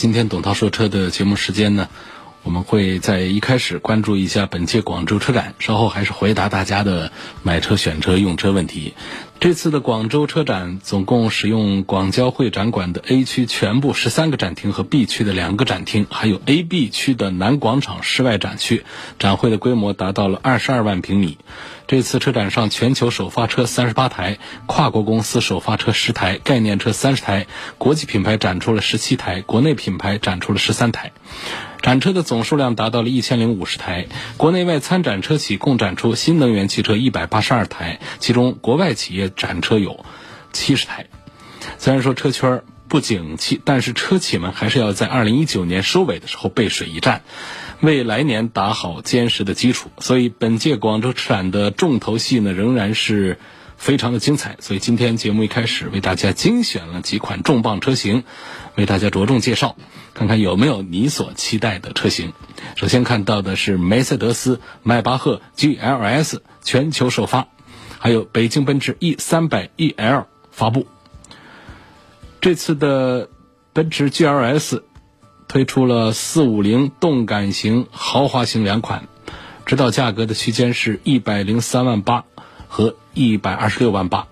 今天董涛说车的节目时间呢，我们会在一开始关注一下本届广州车展，稍后还是回答大家的买车、选车、用车问题。这次的广州车展总共使用广交会展馆的 A 区全部十三个展厅和 B 区的两个展厅，还有 A、B 区的南广场室外展区，展会的规模达到了二十二万平米。这次车展上，全球首发车三十八台，跨国公司首发车十台，概念车三十台，国际品牌展出了十七台，国内品牌展出了十三台。展车的总数量达到了一千零五十台，国内外参展车企共展出新能源汽车一百八十二台，其中国外企业展车有七十台。虽然说车圈不景气，但是车企们还是要在二零一九年收尾的时候背水一战。为来年打好坚实的基础，所以本届广州车展的重头戏呢，仍然是非常的精彩。所以今天节目一开始为大家精选了几款重磅车型，为大家着重介绍，看看有没有你所期待的车型。首先看到的是梅赛德斯迈巴赫 GLS 全球首发，还有北京奔驰 E 三百 EL 发布。这次的奔驰 GLS。推出了四五零动感型、豪华型两款，指导价格的区间是一百零三万八和一百二十六万八。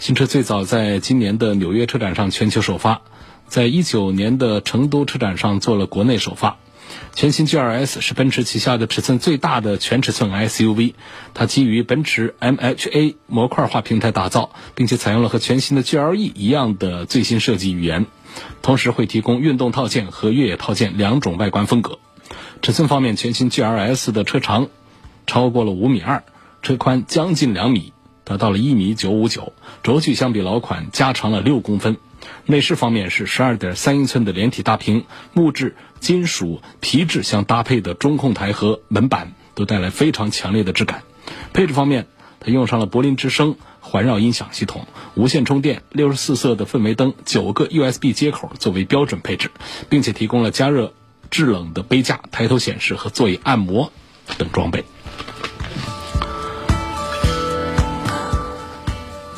新车最早在今年的纽约车展上全球首发，在一九年的成都车展上做了国内首发。全新 GLS 是奔驰旗下的尺寸最大的全尺寸 SUV，它基于奔驰 MHA 模块化平台打造，并且采用了和全新的 GLE 一样的最新设计语言。同时会提供运动套件和越野套件两种外观风格。尺寸方面，全新 GLS 的车长超过了五米二，车宽将近两米，达到了一米九五九。轴距相比老款加长了六公分。内饰方面是十二点三英寸的连体大屏，木质、金属、皮质相搭配的中控台和门板都带来非常强烈的质感。配置方面，它用上了柏林之声。环绕音响系统、无线充电、六十四色的氛围灯、九个 USB 接口作为标准配置，并且提供了加热制冷的杯架、抬头显示和座椅按摩等装备。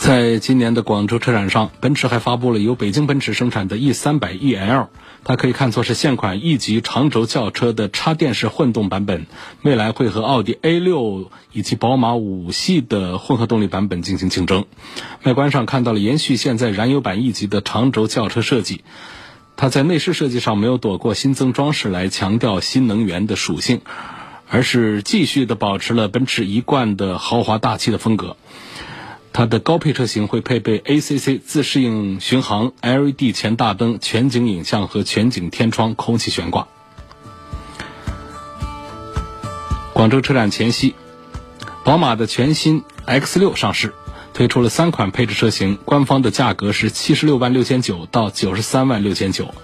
在今年的广州车展上，奔驰还发布了由北京奔驰生产的 E 三百 EL。它可以看作是现款 E 级长轴轿车的插电式混动版本，未来会和奥迪 A6 以及宝马五系的混合动力版本进行竞争。外观上看到了延续现在燃油版 E 级的长轴轿车设计，它在内饰设计上没有躲过新增装饰来强调新能源的属性，而是继续的保持了奔驰一贯的豪华大气的风格。它的高配车型会配备 ACC 自适应巡航、LED 前大灯、全景影像和全景天窗、空气悬挂。广州车展前夕，宝马的全新 X6 上市，推出了三款配置车型，官方的价格是七十六万六千九到九十三万六千九。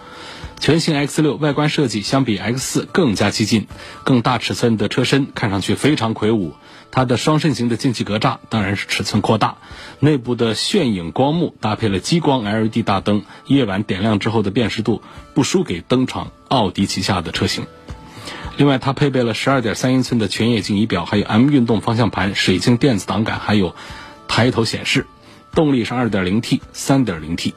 全新 X6 外观设计相比 X4 更加激进，更大尺寸的车身看上去非常魁梧。它的双肾型的进气格栅当然是尺寸扩大，内部的炫影光幕搭配了激光 LED 大灯，夜晚点亮之后的辨识度不输给登场奥迪旗下的车型。另外，它配备了12.3英寸的全液晶仪表，还有 M 运动方向盘、水晶电子档杆，还有抬头显示。动力是 2.0T、3.0T。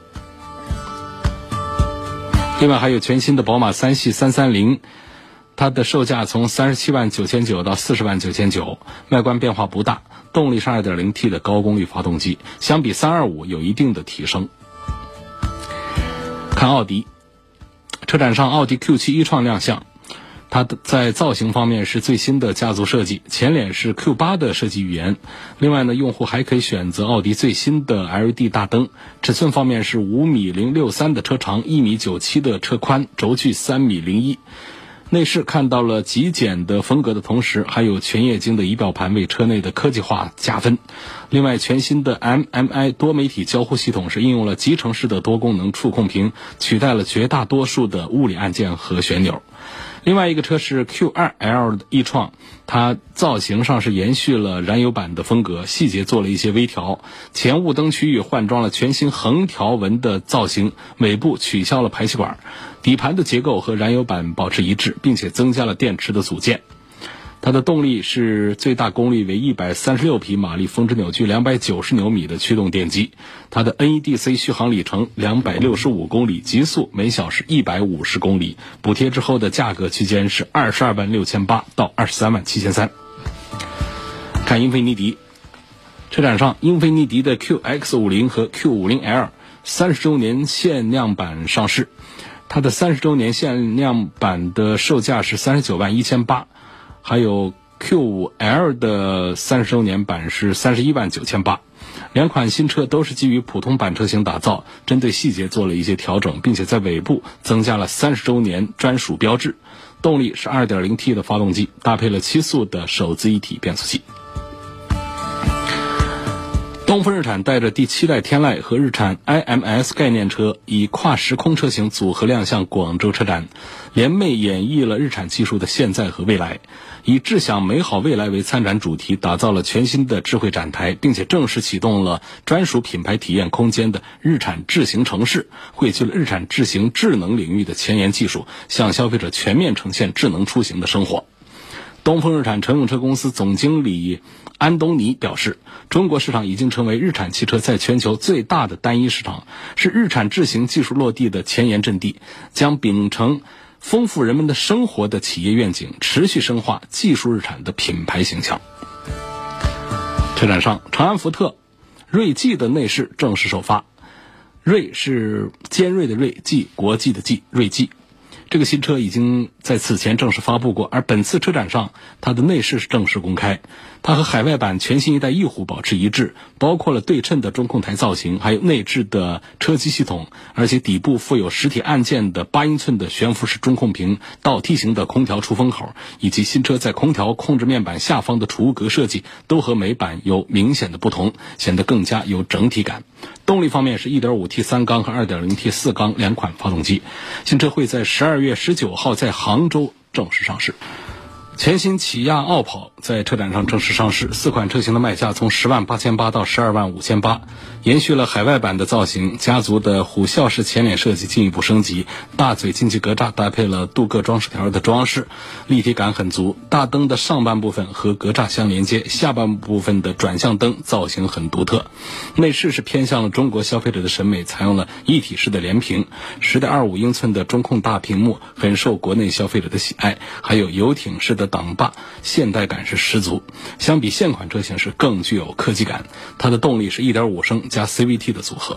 另外还有全新的宝马三系330。它的售价从三十七万九千九到四十万九千九，外观变化不大，动力是二点零 T 的高功率发动机，相比三二五有一定的提升。看奥迪，车展上奥迪 Q 七一创亮相，它的在造型方面是最新的家族设计，前脸是 Q 八的设计语言。另外呢，用户还可以选择奥迪最新的 LED 大灯。尺寸方面是五米零六三的车长，一米九七的车宽，轴距三米零一。内饰看到了极简的风格的同时，还有全液晶的仪表盘为车内的科技化加分。另外，全新的 MMI 多媒体交互系统是应用了集成式的多功能触控屏，取代了绝大多数的物理按键和旋钮。另外一个车是 Q2L 的易创，它造型上是延续了燃油版的风格，细节做了一些微调。前雾灯区域换装了全新横条纹的造型，尾部取消了排气管，底盘的结构和燃油版保持一致，并且增加了电池的组件。它的动力是最大功率为一百三十六匹马力，峰值扭矩两百九十牛米的驱动电机。它的 NEDC 续航里程两百六十五公里，极速每小时一百五十公里。补贴之后的价格区间是二十二万六千八到二十三万七千三。看英菲尼迪，车展上，英菲尼迪的 QX 五零和 Q 五零 L 三十周年限量版上市。它的三十周年限量版的售价是三十九万一千八。还有 Q5L 的三十周年版是三十一万九千八，两款新车都是基于普通版车型打造，针对细节做了一些调整，并且在尾部增加了三十周年专属标志。动力是 2.0T 的发动机，搭配了七速的手自一体变速器。东风日产带着第七代天籁和日产 IMS 概念车，以跨时空车型组合亮相广州车展，联袂演绎了日产技术的现在和未来，以“智享美好未来”为参展主题，打造了全新的智慧展台，并且正式启动了专属品牌体验空间的日产智行城市，汇聚了日产智行智能领域的前沿技术，向消费者全面呈现智能出行的生活。东风日产乘用车公司总经理安东尼表示，中国市场已经成为日产汽车在全球最大的单一市场，是日产智行技术落地的前沿阵地，将秉承丰富人们的生活的企业愿景，持续深化技术日产的品牌形象。车展上，长安福特锐际的内饰正式首发，锐是尖锐的锐，际国际的际，锐际。这个新车已经在此前正式发布过，而本次车展上，它的内饰是正式公开。它和海外版全新一代翼虎保持一致，包括了对称的中控台造型，还有内置的车机系统，而且底部附有实体按键的八英寸的悬浮式中控屏、倒梯形的空调出风口，以及新车在空调控制面板下方的储物格设计，都和美版有明显的不同，显得更加有整体感。动力方面是 1.5T 三缸和 2.0T 四缸两款发动机。新车会在十二月十九号在杭州正式上市。全新起亚傲跑在车展上正式上市，四款车型的卖价从十万八千八到十二万五千八，延续了海外版的造型，家族的虎啸式前脸设计进一步升级，大嘴进气格栅搭配了镀铬装饰条的装饰，立体感很足。大灯的上半部分和格栅相连接，下半部分的转向灯造型很独特。内饰是偏向了中国消费者的审美，采用了一体式的连屏，十点二五英寸的中控大屏幕很受国内消费者的喜爱，还有游艇式的。挡把现代感是十足，相比现款车型是更具有科技感。它的动力是1.5升加 CVT 的组合。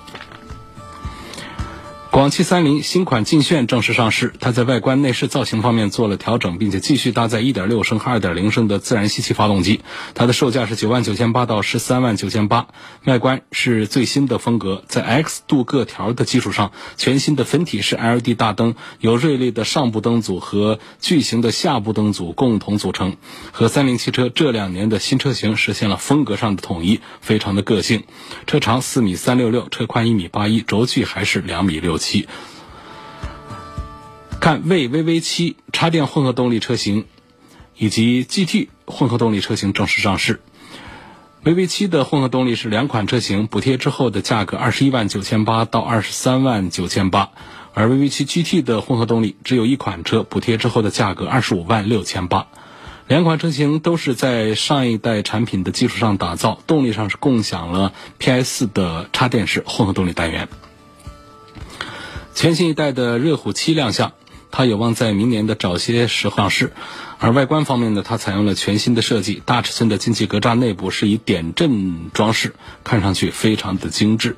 广汽三菱新款劲炫正式上市，它在外观内饰造型方面做了调整，并且继续搭载1.6升和2.0升的自然吸气发动机。它的售价是9万9千八到13万9千八。外观是最新的风格，在 X 镀铬条的基础上，全新的分体式 LED 大灯由锐利的上部灯组和巨型的下部灯组共同组成，和三菱汽车这两年的新车型实现了风格上的统一，非常的个性。车长4米366，车宽1米81，轴距还是2米6。七，看魏 VV 七插电混合动力车型以及 GT 混合动力车型正式上市。VV 七的混合动力是两款车型，补贴之后的价格二十一万九千八到二十三万九千八，而 VV 七 GT 的混合动力只有一款车，补贴之后的价格二十五万六千八。两款车型都是在上一代产品的基础上打造，动力上是共享了 PS 的插电式混合动力单元。全新一代的瑞虎七亮相，它有望在明年的早些时候上市。而外观方面呢，它采用了全新的设计，大尺寸的进气格栅内部是以点阵装饰，看上去非常的精致。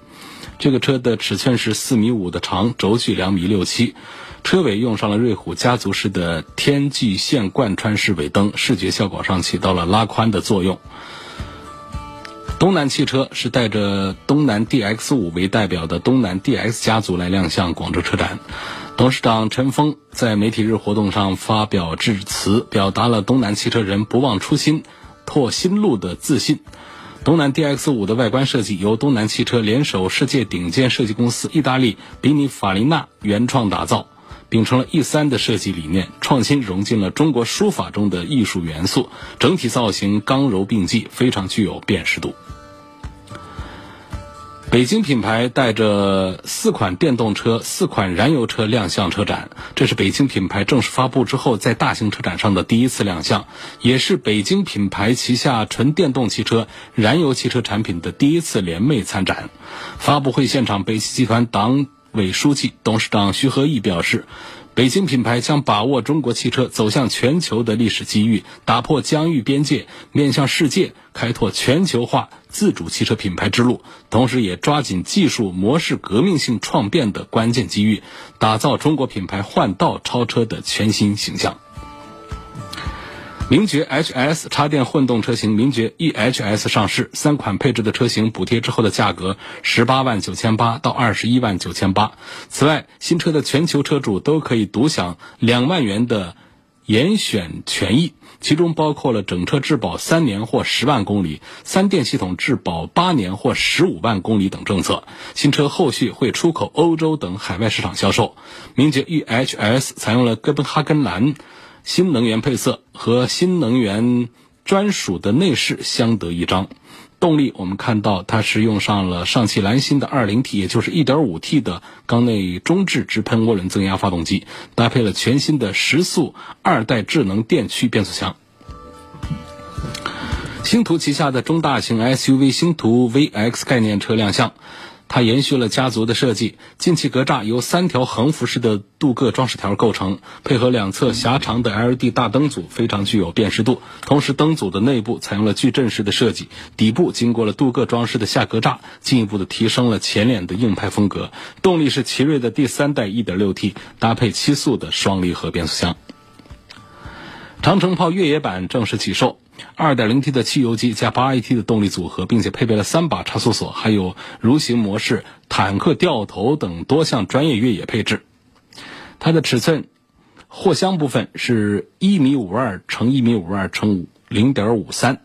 这个车的尺寸是四米五的长，轴距两米六七，车尾用上了瑞虎家族式的天际线贯穿式尾灯，视觉效果上起到了拉宽的作用。东南汽车是带着东南 DX 五为代表的东南 DX 家族来亮相广州车展，董事长陈峰在媒体日活动上发表致辞，表达了东南汽车人不忘初心、拓新路的自信。东南 DX 五的外观设计由东南汽车联手世界顶尖设计公司意大利比尼法利纳原创打造，秉承了 E 三的设计理念，创新融进了中国书法中的艺术元素，整体造型刚柔并济，非常具有辨识度。北京品牌带着四款电动车、四款燃油车亮相车展，这是北京品牌正式发布之后在大型车展上的第一次亮相，也是北京品牌旗下纯电动汽车、燃油汽车产品的第一次联袂参展。发布会现场，北汽集团党委书记、董事长徐和义表示。北京品牌将把握中国汽车走向全球的历史机遇，打破疆域边界，面向世界，开拓全球化自主汽车品牌之路。同时，也抓紧技术模式革命性创变的关键机遇，打造中国品牌换道超车的全新形象。名爵 HS 插电混动车型名爵 EHS 上市，三款配置的车型补贴之后的价格十八万九千八到二十一万九千八。此外，新车的全球车主都可以独享两万元的严选权益，其中包括了整车质保三年或十万公里、三电系统质保八年或十五万公里等政策。新车后续会出口欧洲等海外市场销售。名爵 EHS 采用了哥本哈根蓝。新能源配色和新能源专属的内饰相得益彰。动力我们看到它是用上了上汽蓝芯的 2.0T，也就是 1.5T 的缸内中置直喷涡轮增压发动机，搭配了全新的十速二代智能电驱变速箱。星途旗下的中大型 SUV 星途 VX 概念车亮相。它延续了家族的设计，进气格栅由三条横幅式的镀铬装饰条构成，配合两侧狭长的 LED 大灯组，非常具有辨识度。同时，灯组的内部采用了矩阵式的设计，底部经过了镀铬装饰的下格栅，进一步的提升了前脸的硬派风格。动力是奇瑞的第三代 1.6T，搭配七速的双离合变速箱。长城炮越野版正式起售。2.0T 的汽油机加 8AT 的动力组合，并且配备了三把差速锁，还有蠕行模式、坦克掉头等多项专业越野配置。它的尺寸，货箱部分是一米五二乘一米五二乘零点五三，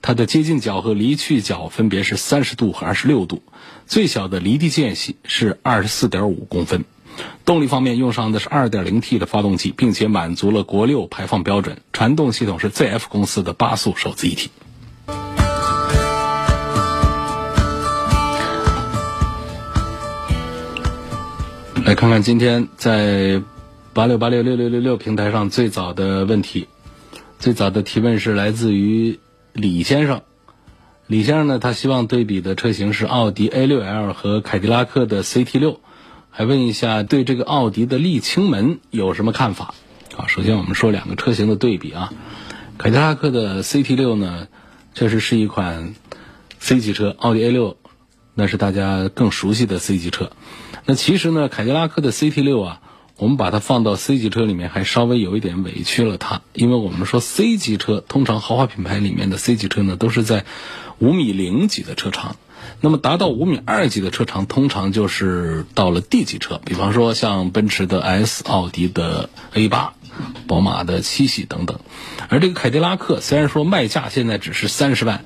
它的接近角和离去角分别是三十度和二十六度，最小的离地间隙是二十四点五公分。动力方面用上的是 2.0T 的发动机，并且满足了国六排放标准。传动系统是 ZF 公司的八速手自一体。来看看今天在八六八六六六六六平台上最早的问题，最早的提问是来自于李先生。李先生呢，他希望对比的车型是奥迪 A6L 和凯迪拉克的 CT6。还问一下，对这个奥迪的沥青门有什么看法？啊，首先我们说两个车型的对比啊，凯迪拉克的 CT 六呢，确实是一款 C 级车，奥迪 A 六那是大家更熟悉的 C 级车。那其实呢，凯迪拉克的 CT 六啊，我们把它放到 C 级车里面，还稍微有一点委屈了它，因为我们说 C 级车，通常豪华品牌里面的 C 级车呢，都是在五米零几的车长。那么达到五米二级的车长，通常就是到了 D 级车，比方说像奔驰的 S、奥迪的 A 八、宝马的七系等等。而这个凯迪拉克虽然说卖价现在只是三十万，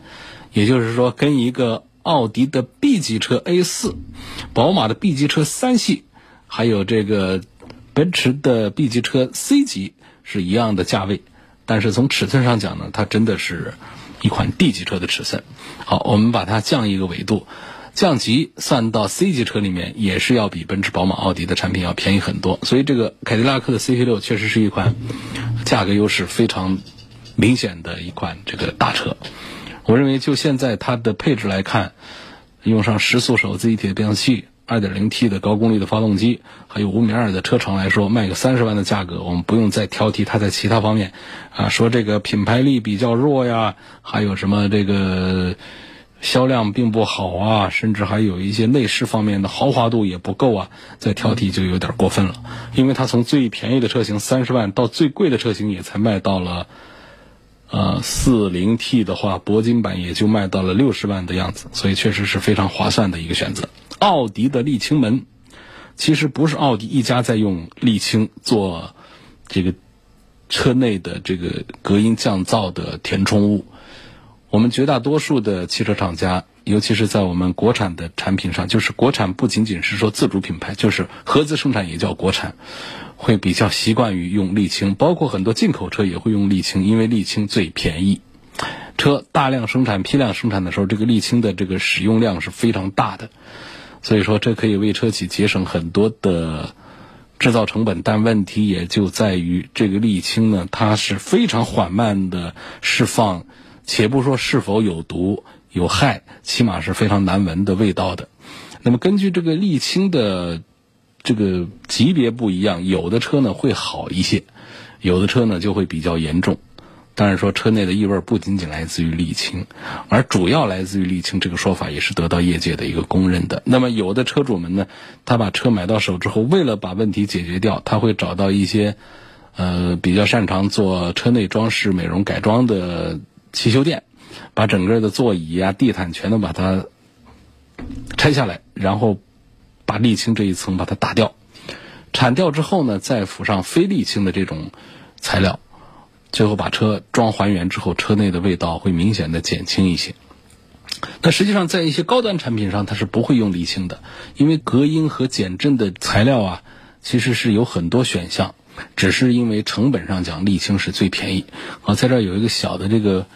也就是说跟一个奥迪的 B 级车 A 四、宝马的 B 级车三系，还有这个奔驰的 B 级车 C 级是一样的价位，但是从尺寸上讲呢，它真的是。一款 D 级车的尺寸，好，我们把它降一个维度，降级算到 C 级车里面，也是要比奔驰、宝马、奥迪的产品要便宜很多。所以这个凯迪拉克的 CT 六确实是一款价格优势非常明显的一款这个大车。我认为就现在它的配置来看，用上十速手自一体的变速器。2.0T 的高功率的发动机，还有五米二的车长来说，卖个三十万的价格，我们不用再挑剔它在其他方面，啊，说这个品牌力比较弱呀，还有什么这个销量并不好啊，甚至还有一些内饰方面的豪华度也不够啊，再挑剔就有点过分了，因为它从最便宜的车型三十万到最贵的车型也才卖到了，呃，40T 的话，铂金版也就卖到了六十万的样子，所以确实是非常划算的一个选择。奥迪的沥青门，其实不是奥迪一家在用沥青做这个车内的这个隔音降噪的填充物。我们绝大多数的汽车厂家，尤其是在我们国产的产品上，就是国产不仅仅是说自主品牌，就是合资生产也叫国产，会比较习惯于用沥青，包括很多进口车也会用沥青，因为沥青最便宜。车大量生产、批量生产的时候，这个沥青的这个使用量是非常大的，所以说这可以为车企节省很多的制造成本。但问题也就在于这个沥青呢，它是非常缓慢的释放，且不说是否有毒有害，起码是非常难闻的味道的。那么根据这个沥青的这个级别不一样，有的车呢会好一些，有的车呢就会比较严重。当然说，车内的异味不仅仅来自于沥青，而主要来自于沥青这个说法也是得到业界的一个公认的。那么，有的车主们呢，他把车买到手之后，为了把问题解决掉，他会找到一些呃比较擅长做车内装饰美容改装的汽修店，把整个的座椅啊、地毯全都把它拆下来，然后把沥青这一层把它打掉，铲掉之后呢，再附上非沥青的这种材料。最后把车装还原之后，车内的味道会明显的减轻一些。那实际上，在一些高端产品上，它是不会用沥青的，因为隔音和减震的材料啊，其实是有很多选项，只是因为成本上讲，沥青是最便宜。啊，在这儿有一个小的这个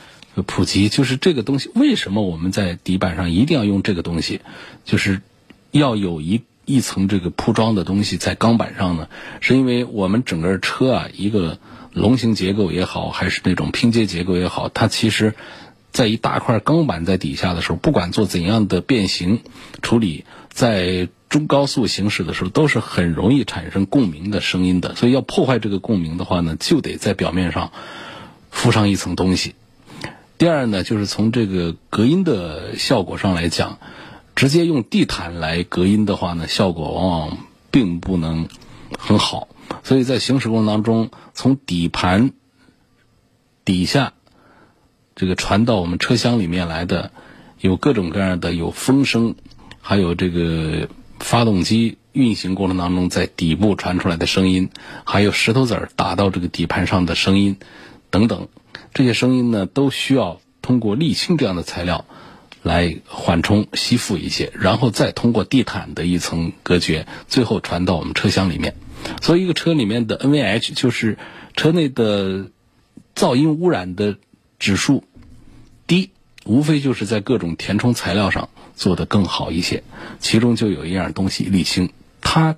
普及，就是这个东西为什么我们在底板上一定要用这个东西，就是要有一一层这个铺装的东西在钢板上呢？是因为我们整个车啊一个。龙形结构也好，还是那种拼接结构也好，它其实，在一大块钢板在底下的时候，不管做怎样的变形处理，在中高速行驶的时候，都是很容易产生共鸣的声音的。所以要破坏这个共鸣的话呢，就得在表面上敷上一层东西。第二呢，就是从这个隔音的效果上来讲，直接用地毯来隔音的话呢，效果往往并不能很好。所以在行驶过程当中，从底盘底下这个传到我们车厢里面来的，有各种各样的有风声，还有这个发动机运行过程当中在底部传出来的声音，还有石头子儿打到这个底盘上的声音等等，这些声音呢都需要通过沥青这样的材料来缓冲吸附一些，然后再通过地毯的一层隔绝，最后传到我们车厢里面。所以，一个车里面的 NVH 就是车内的噪音污染的指数低，无非就是在各种填充材料上做得更好一些。其中就有一样东西，沥青，它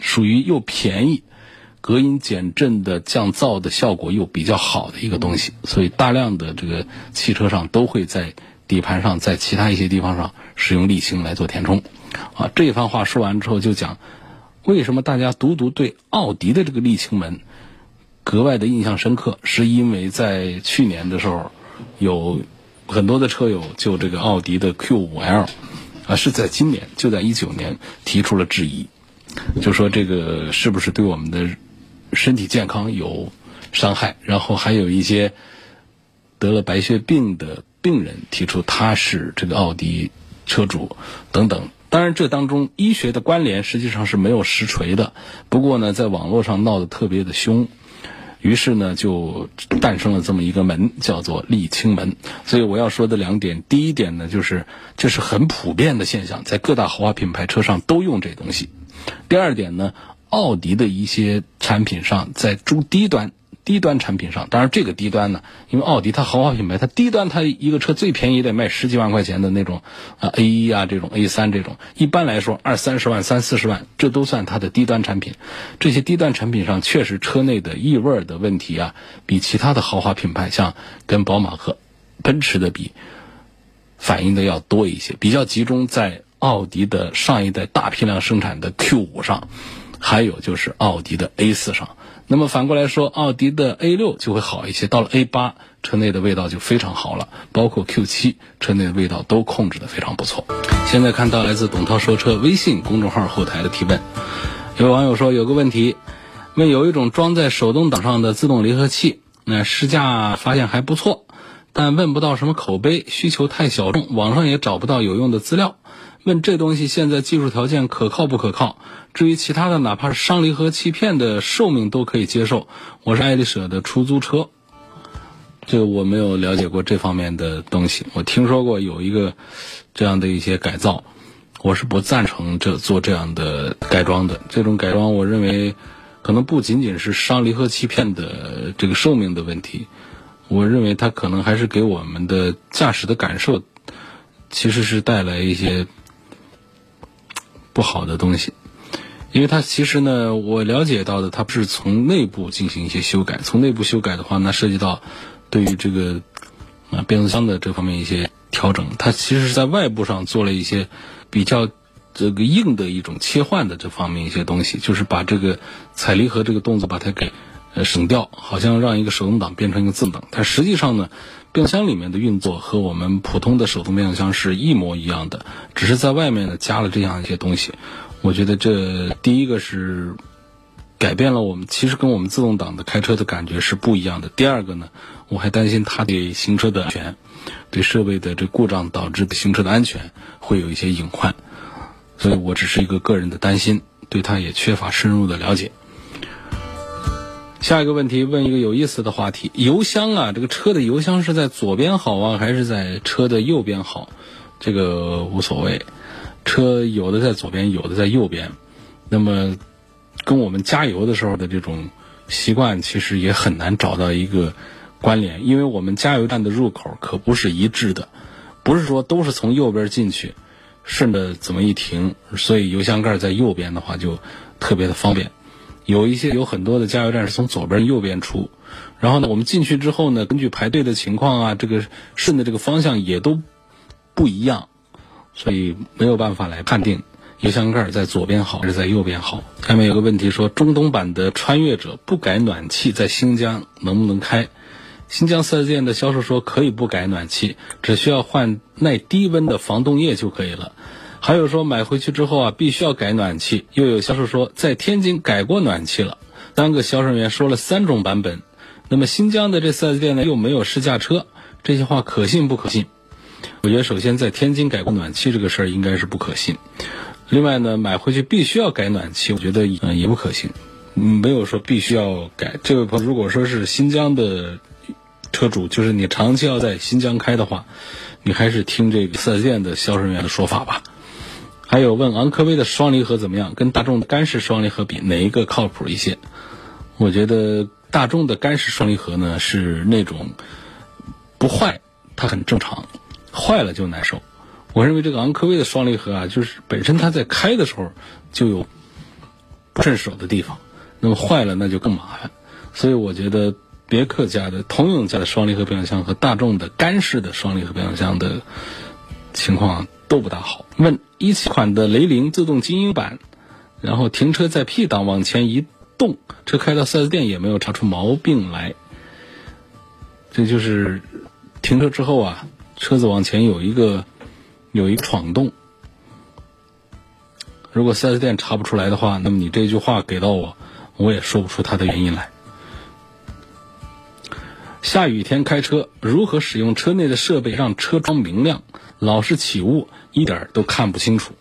属于又便宜、隔音减震的降噪的效果又比较好的一个东西。所以，大量的这个汽车上都会在底盘上，在其他一些地方上使用沥青来做填充。啊，这一番话说完之后，就讲。为什么大家独独对奥迪的这个沥青门格外的印象深刻？是因为在去年的时候，有很多的车友就这个奥迪的 Q5L 啊，是在今年就在一九年提出了质疑，就说这个是不是对我们的身体健康有伤害？然后还有一些得了白血病的病人提出他是这个奥迪车主等等。当然，这当中医学的关联实际上是没有实锤的。不过呢，在网络上闹得特别的凶，于是呢，就诞生了这么一个门，叫做沥青门。所以我要说的两点，第一点呢，就是这是很普遍的现象，在各大豪华品牌车上都用这东西。第二点呢，奥迪的一些产品上在中低端。低端产品上，当然这个低端呢，因为奥迪它豪华品牌，它低端它一个车最便宜也得卖十几万块钱的那种啊 A 一啊这种 A 三这种，一般来说二三十万三四十万，这都算它的低端产品。这些低端产品上确实车内的异味的问题啊，比其他的豪华品牌像跟宝马和奔驰的比，反映的要多一些，比较集中在奥迪的上一代大批量生产的 Q 五上，还有就是奥迪的 A 四上。那么反过来说，奥迪的 A 六就会好一些。到了 A 八，车内的味道就非常好了，包括 Q 七，车内的味道都控制的非常不错。现在看到来自董涛说车微信公众号后台的提问，有网友说有个问题，问有一种装在手动挡上的自动离合器，那试驾发现还不错，但问不到什么口碑，需求太小众，网上也找不到有用的资料。问这东西现在技术条件可靠不可靠？至于其他的，哪怕是伤离合器片的寿命都可以接受。我是爱丽舍的出租车，这我没有了解过这方面的东西。我听说过有一个这样的一些改造，我是不赞成这做这样的改装的。这种改装，我认为可能不仅仅是伤离合器片的这个寿命的问题，我认为它可能还是给我们的驾驶的感受，其实是带来一些。不好的东西，因为它其实呢，我了解到的，它不是从内部进行一些修改。从内部修改的话，那涉及到对于这个啊变速箱的这方面一些调整。它其实是在外部上做了一些比较这个硬的一种切换的这方面一些东西，就是把这个踩离合这个动作把它给省掉，好像让一个手动挡变成一个自动挡。但实际上呢。变速箱里面的运作和我们普通的手动变速箱是一模一样的，只是在外面呢加了这样一些东西。我觉得这第一个是改变了我们，其实跟我们自动挡的开车的感觉是不一样的。第二个呢，我还担心它对行车的安全、对设备的这故障导致的行车的安全会有一些隐患，所以我只是一个个人的担心，对它也缺乏深入的了解。下一个问题，问一个有意思的话题：油箱啊，这个车的油箱是在左边好啊，还是在车的右边好？这个无所谓，车有的在左边，有的在右边。那么，跟我们加油的时候的这种习惯，其实也很难找到一个关联，因为我们加油站的入口可不是一致的，不是说都是从右边进去，顺着怎么一停，所以油箱盖在右边的话就特别的方便。有一些有很多的加油站是从左边右边出，然后呢，我们进去之后呢，根据排队的情况啊，这个顺的这个方向也都不一样，所以没有办法来判定油箱盖在左边好还是在右边好。下面有个问题说，中东版的穿越者不改暖气在新疆能不能开？新疆四 S 店的销售说可以不改暖气，只需要换耐低温的防冻液就可以了。还有说买回去之后啊，必须要改暖气。又有销售说在天津改过暖气了。三个销售人员说了三种版本。那么新疆的这四 S 店呢又没有试驾车，这些话可信不可信？我觉得首先在天津改过暖气这个事儿应该是不可信。另外呢，买回去必须要改暖气，我觉得嗯也不可信。没有说必须要改。这位朋友如果说是新疆的车主，就是你长期要在新疆开的话，你还是听这个四 S 店的销售人员的说法吧。还有问昂科威的双离合怎么样？跟大众的干式双离合比，哪一个靠谱一些？我觉得大众的干式双离合呢是那种不坏，它很正常；坏了就难受。我认为这个昂科威的双离合啊，就是本身它在开的时候就有不顺手的地方，那么坏了那就更麻烦。所以我觉得别克家的、通用家的双离合变速箱和大众的干式的双离合变速箱的情况。都不大好。问一七款的雷凌自动精英版，然后停车在 P 档往前一动，车开到 4S 店也没有查出毛病来。这就是停车之后啊，车子往前有一个有一个闯动。如果 4S 店查不出来的话，那么你这句话给到我，我也说不出它的原因来。下雨天开车如何使用车内的设备让车窗明亮？老是起雾。一点都看不清楚，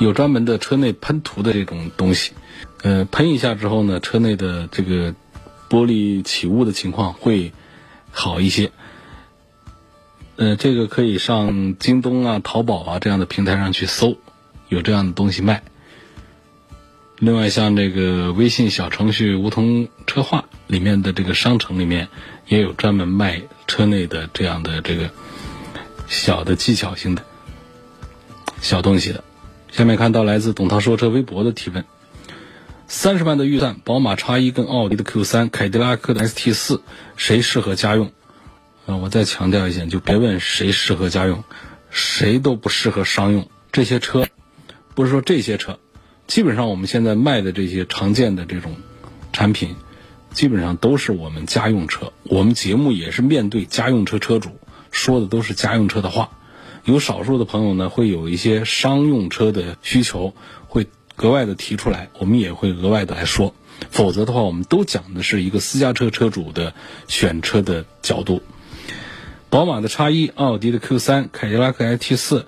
有专门的车内喷涂的这种东西，呃，喷一下之后呢，车内的这个玻璃起雾的情况会好一些。呃，这个可以上京东啊、淘宝啊这样的平台上去搜，有这样的东西卖。另外，像这个微信小程序“梧桐车话”里面的这个商城里面，也有专门卖车内的这样的这个小的技巧性的。小东西的，下面看到来自董涛说车微博的提问：三十万的预算，宝马 X1 跟奥迪的 Q3、凯迪拉克的 ST4，谁适合家用？啊，我再强调一下，就别问谁适合家用，谁都不适合商用。这些车，不是说这些车，基本上我们现在卖的这些常见的这种产品，基本上都是我们家用车。我们节目也是面对家用车车主说的都是家用车的话。有少数的朋友呢，会有一些商用车的需求，会格外的提出来，我们也会额外的来说。否则的话，我们都讲的是一个私家车车主的选车的角度。宝马的叉一、奥迪的 Q 三、凯迪拉克 IT 四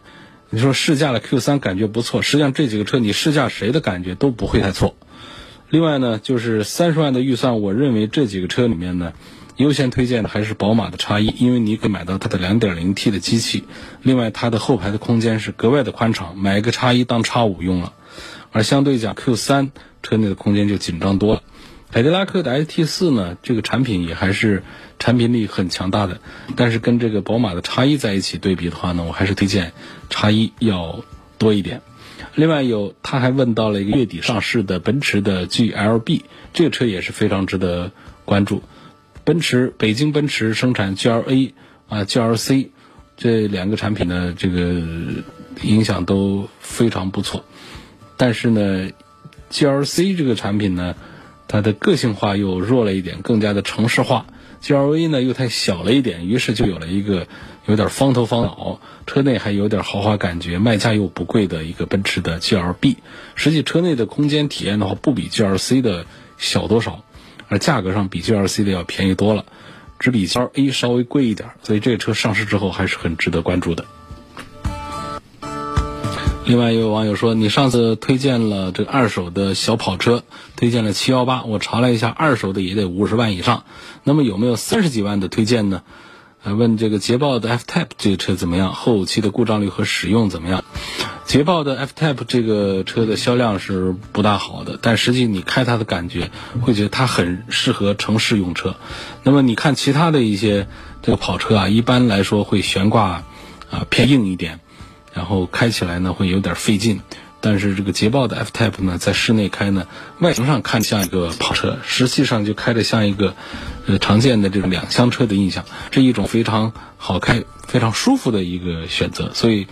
你说试驾了 Q 三感觉不错，实际上这几个车你试驾谁的感觉都不会太错。另外呢，就是三十万的预算，我认为这几个车里面呢，优先推荐的还是宝马的叉一，因为你可以买到它的2点零 T 的机器，另外它的后排的空间是格外的宽敞，买一个叉一当叉五用了。而相对讲，Q 三车内的空间就紧张多了。凯迪拉克的 ST 四呢，这个产品也还是产品力很强大的，但是跟这个宝马的叉一在一起对比的话呢，我还是推荐叉一要多一点。另外有，他还问到了一个月底上市的奔驰的 GLB，这个车也是非常值得关注。奔驰北京奔驰生产 GLA 啊 GLC 这两个产品呢，这个影响都非常不错。但是呢，GLC 这个产品呢，它的个性化又弱了一点，更加的城市化。GLA 呢又太小了一点，于是就有了一个。有点方头方脑，车内还有点豪华感觉，卖价又不贵的一个奔驰的 GLB。实际车内的空间体验的话，不比 GLC 的小多少，而价格上比 GLC 的要便宜多了，只比 GLA 稍微贵一点。所以这个车上市之后还是很值得关注的。另外，有网友说，你上次推荐了这个二手的小跑车，推荐了七幺八，我查了一下，二手的也得五十万以上。那么有没有三十几万的推荐呢？问这个捷豹的 F-Type 这个车怎么样？后期的故障率和使用怎么样？捷豹的 F-Type 这个车的销量是不大好的，但实际你开它的感觉，会觉得它很适合城市用车。那么你看其他的一些这个跑车啊，一般来说会悬挂啊偏硬一点，然后开起来呢会有点费劲。但是这个捷豹的 F-Type 呢，在室内开呢，外形上看像一个跑车，实际上就开着像一个，呃，常见的这种两厢车的印象，是一种非常好开、非常舒服的一个选择。所以，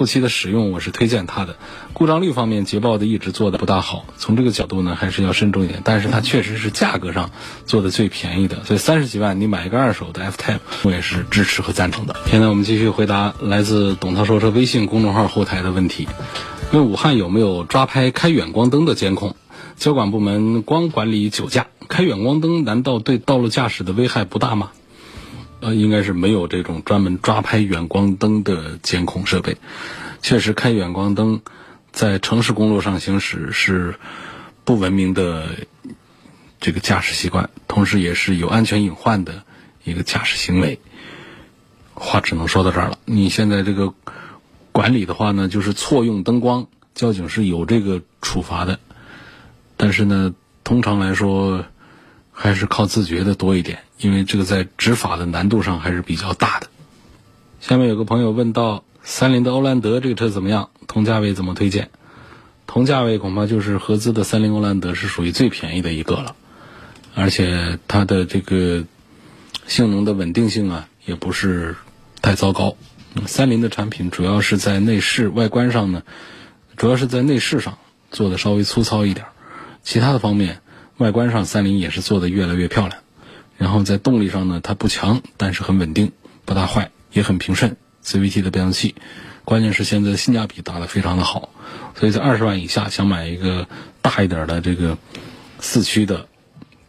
后期的使用我是推荐它的。故障率方面，捷豹的一直做的不大好，从这个角度呢，还是要慎重一点。但是它确实是价格上做的最便宜的，所以三十几万你买一个二手的 F-Type，我也是支持和赞成的。现在我们继续回答来自董涛说车微信公众号后台的问题。问武汉有没有抓拍开远光灯的监控？交管部门光管理酒驾，开远光灯难道对道路驾驶的危害不大吗？呃，应该是没有这种专门抓拍远光灯的监控设备。确实，开远光灯在城市公路上行驶是不文明的这个驾驶习惯，同时也是有安全隐患的一个驾驶行为。话只能说到这儿了。你现在这个。管理的话呢，就是错用灯光，交警是有这个处罚的。但是呢，通常来说，还是靠自觉的多一点，因为这个在执法的难度上还是比较大的。下面有个朋友问到，三菱的欧蓝德这个车怎么样？同价位怎么推荐？同价位恐怕就是合资的三菱欧蓝德是属于最便宜的一个了，而且它的这个性能的稳定性啊，也不是太糟糕。三菱的产品主要是在内饰外观上呢，主要是在内饰上做的稍微粗糙一点，其他的方面外观上三菱也是做的越来越漂亮。然后在动力上呢，它不强，但是很稳定，不大坏，也很平顺。CVT 的变速器，关键是现在性价比打得非常的好，所以在二十万以下想买一个大一点的这个四驱的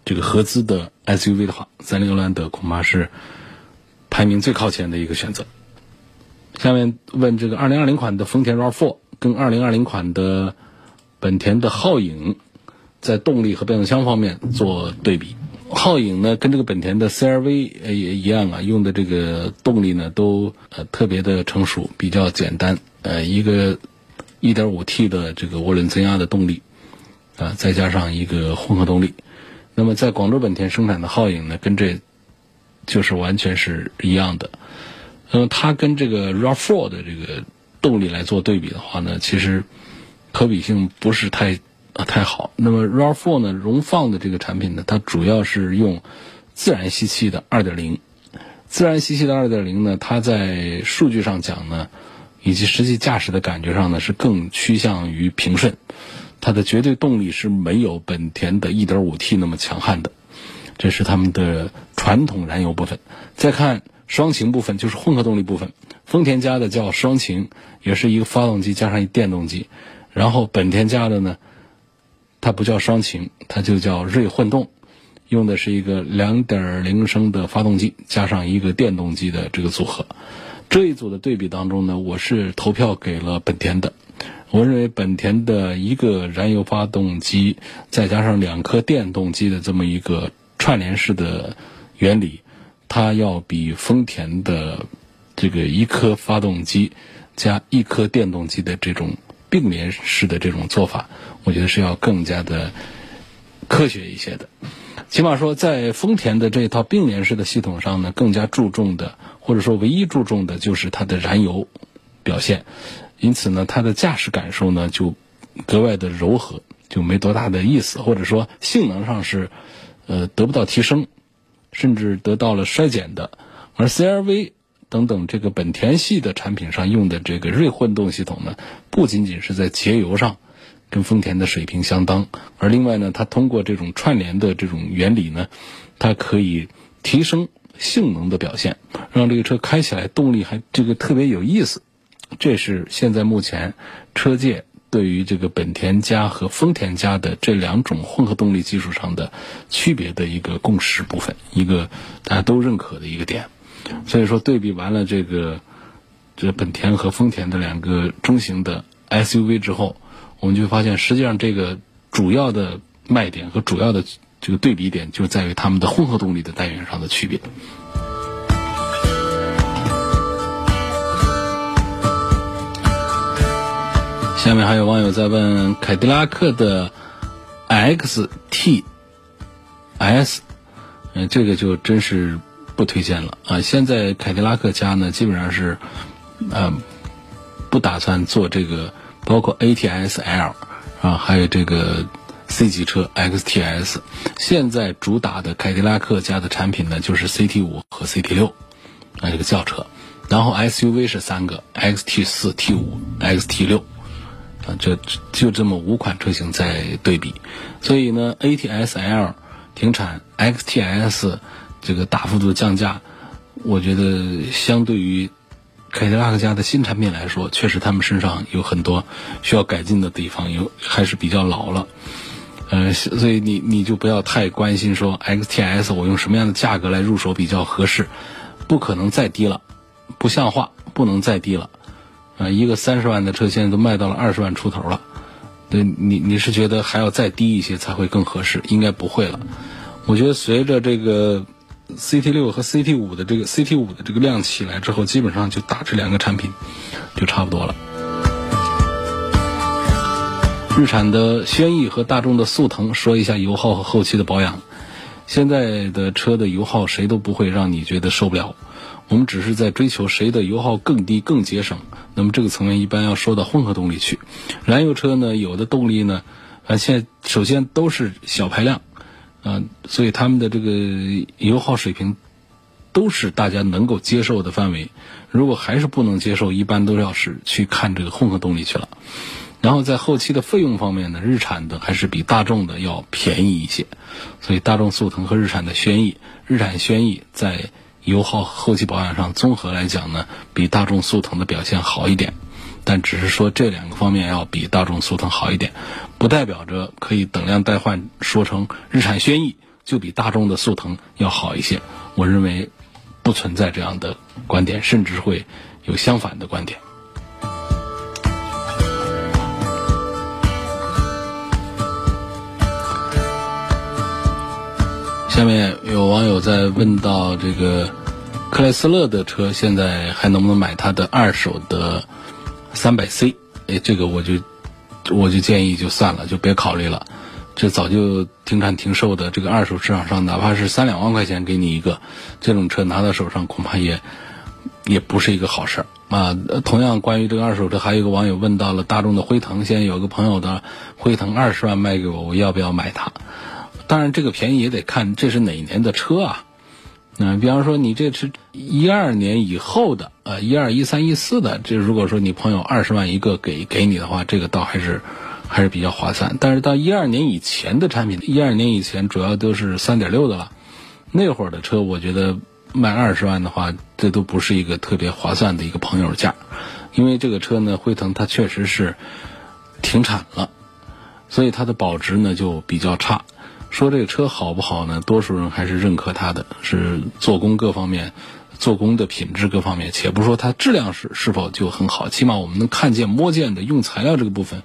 这个合资的 SUV 的话，三菱欧蓝德恐怕是排名最靠前的一个选择。下面问这个2020款的丰田 RAV4 跟2020款的本田的皓影，在动力和变速箱方面做对比。皓影呢，跟这个本田的 CRV 也一样啊，用的这个动力呢都呃特别的成熟，比较简单。呃，一个 1.5T 的这个涡轮增压的动力，啊，再加上一个混合动力。那么在广州本田生产的皓影呢，跟这就是完全是一样的。那么它跟这个 RAV4 的这个动力来做对比的话呢，其实可比性不是太啊太好。那么 RAV4 呢，荣放的这个产品呢，它主要是用自然吸气的2.0。自然吸气的2.0呢，它在数据上讲呢，以及实际驾驶的感觉上呢，是更趋向于平顺。它的绝对动力是没有本田的 1.5T 那么强悍的，这是他们的传统燃油部分。再看。双擎部分就是混合动力部分，丰田家的叫双擎，也是一个发动机加上一电动机，然后本田家的呢，它不叫双擎，它就叫锐混动，用的是一个2.0升的发动机加上一个电动机的这个组合。这一组的对比当中呢，我是投票给了本田的。我认为本田的一个燃油发动机，再加上两颗电动机的这么一个串联式的原理，它要比丰田的这个一颗发动机加一颗电动机的这种并联式的这种做法，我觉得是要更加的科学一些的。起码说，在丰田的这套并联式的系统上呢，更加注重的，或者说唯一注重的就是它的燃油表现，因此呢，它的驾驶感受呢就格外的柔和，就没多大的意思，或者说性能上是呃得不到提升，甚至得到了衰减的。而 CRV 等等这个本田系的产品上用的这个锐混动系统呢，不仅仅是在节油上。跟丰田的水平相当，而另外呢，它通过这种串联的这种原理呢，它可以提升性能的表现，让这个车开起来动力还这个特别有意思。这是现在目前车界对于这个本田家和丰田家的这两种混合动力技术上的区别的一个共识部分，一个大家都认可的一个点。所以说，对比完了这个这本田和丰田的两个中型的 SUV 之后。我们就发现，实际上这个主要的卖点和主要的这个对比点，就在于它们的混合动力的单元上的区别。下面还有网友在问凯迪拉克的 XT S，嗯，这个就真是不推荐了啊！现在凯迪拉克家呢，基本上是，嗯，不打算做这个。包括 ATS L 啊，还有这个 C 级车 XTS，现在主打的凯迪拉克家的产品呢，就是 CT 五和 CT 六啊这个轿车，然后 SUV 是三个 XT 四、T 五、XT 六啊，这就这么五款车型在对比，所以呢，ATS L 停产，XTS 这个大幅度降价，我觉得相对于。凯迪拉克家的新产品来说，确实他们身上有很多需要改进的地方，有还是比较老了。呃，所以你你就不要太关心说 XTS 我用什么样的价格来入手比较合适，不可能再低了，不像话，不能再低了。啊，一个三十万的车现在都卖到了二十万出头了，对你你是觉得还要再低一些才会更合适？应该不会了。我觉得随着这个。CT 六和 CT 五的这个 CT 五的这个量起来之后，基本上就打这两个产品就差不多了。日产的轩逸和大众的速腾，说一下油耗和后期的保养。现在的车的油耗谁都不会让你觉得受不了，我们只是在追求谁的油耗更低、更节省。那么这个层面一般要说到混合动力去。燃油车呢，有的动力呢，啊，现在首先都是小排量。啊，所以他们的这个油耗水平都是大家能够接受的范围。如果还是不能接受，一般都要是去看这个混合动力去了。然后在后期的费用方面呢，日产的还是比大众的要便宜一些。所以大众速腾和日产的轩逸，日产轩逸在油耗后期保养上综合来讲呢，比大众速腾的表现好一点。但只是说这两个方面要比大众速腾好一点，不代表着可以等量代换，说成日产轩逸就比大众的速腾要好一些。我认为不存在这样的观点，甚至会有相反的观点。下面有网友在问到这个克莱斯勒的车，现在还能不能买它的二手的？三百 C，哎，这个我就我就建议就算了，就别考虑了。这早就停产停售的，这个二手市场上，哪怕是三两万块钱给你一个这种车拿到手上，恐怕也也不是一个好事儿啊。同样，关于这个二手车，还有一个网友问到了大众的辉腾，现在有个朋友的辉腾二十万卖给我，我要不要买它？当然，这个便宜也得看这是哪年的车啊。嗯，比方说你这是一二年以后的，呃，一二一三一四的，这如果说你朋友二十万一个给给你的话，这个倒还是还是比较划算。但是到一二年以前的产品，一二年以前主要都是三点六的了，那会儿的车，我觉得卖二十万的话，这都不是一个特别划算的一个朋友价，因为这个车呢，辉腾它确实是停产了，所以它的保值呢就比较差。说这个车好不好呢？多数人还是认可它的，是做工各方面做工的品质各方面，且不说它质量是是否就很好，起码我们能看见摸见的用材料这个部分，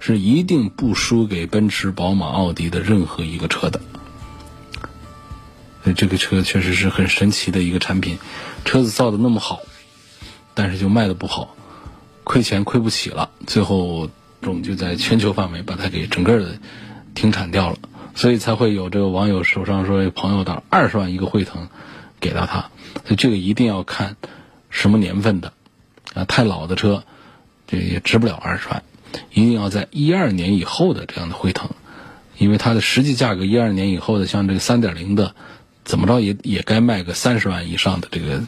是一定不输给奔驰、宝马、奥迪的任何一个车的。这个车确实是很神奇的一个产品，车子造的那么好，但是就卖的不好，亏钱亏不起了，最后总就在全球范围把它给整个的停产掉了，所以才会有这个网友手上说朋友的二十万一个辉腾给到他，所以这个一定要看什么年份的啊，太老的车这也值不了二十万，一定要在一二年以后的这样的辉腾，因为它的实际价格一二年以后的像这个三点零的。怎么着也也该卖个三十万以上的这个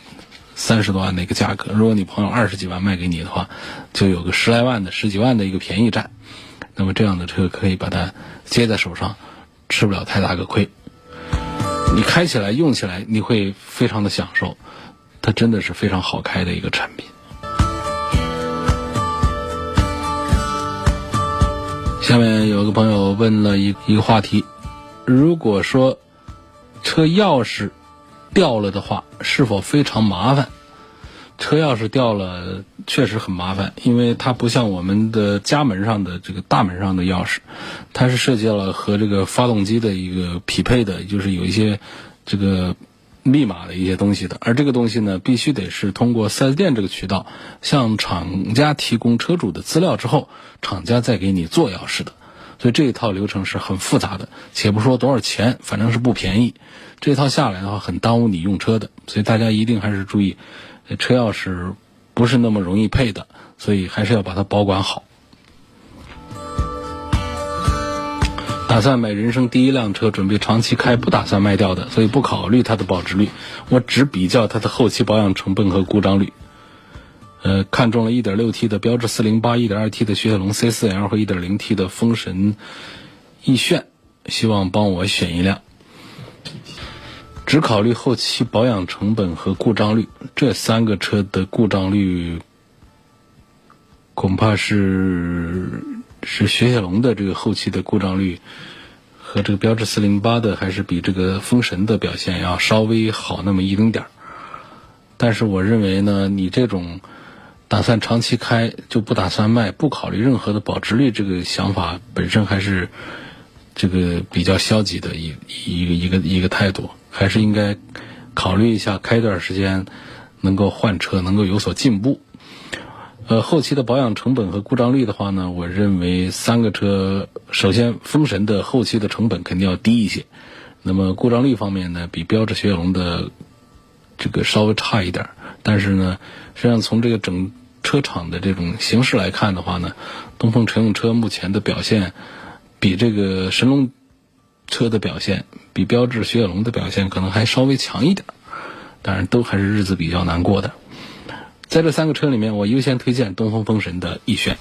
三十多万的一个价格。如果你朋友二十几万卖给你的话，就有个十来万的十几万的一个便宜占。那么这样的车可以把它接在手上，吃不了太大个亏。你开起来用起来你会非常的享受，它真的是非常好开的一个产品。下面有个朋友问了一一个话题，如果说。车钥匙掉了的话，是否非常麻烦？车钥匙掉了确实很麻烦，因为它不像我们的家门上的这个大门上的钥匙，它是涉及了和这个发动机的一个匹配的，就是有一些这个密码的一些东西的。而这个东西呢，必须得是通过四 S 店这个渠道向厂家提供车主的资料之后，厂家再给你做钥匙的。所以这一套流程是很复杂的，且不说多少钱，反正是不便宜。这套下来的话，很耽误你用车的。所以大家一定还是注意，车钥匙不是那么容易配的，所以还是要把它保管好。打算买人生第一辆车，准备长期开，不打算卖掉的，所以不考虑它的保值率，我只比较它的后期保养成本和故障率。呃，看中了 1.6T 的标致408、1.2T 的雪铁龙 C4L 和 1.0T 的风神奕炫，希望帮我选一辆。只考虑后期保养成本和故障率，这三个车的故障率恐怕是是雪铁龙的这个后期的故障率和这个标致408的还是比这个风神的表现要稍微好那么一丁点儿。但是我认为呢，你这种。打算长期开就不打算卖，不考虑任何的保值率，这个想法本身还是这个比较消极的一一个一个一个态度，还是应该考虑一下开一段时间能够换车，能够有所进步。呃，后期的保养成本和故障率的话呢，我认为三个车，首先风神的后期的成本肯定要低一些，那么故障率方面呢，比标致雪铁龙的这个稍微差一点，但是呢，实际上从这个整车厂的这种形式来看的话呢，东风乘用车目前的表现，比这个神龙车的表现，比标致雪铁龙的表现可能还稍微强一点，但是都还是日子比较难过的。在这三个车里面，我优先推荐东风风神的奕炫。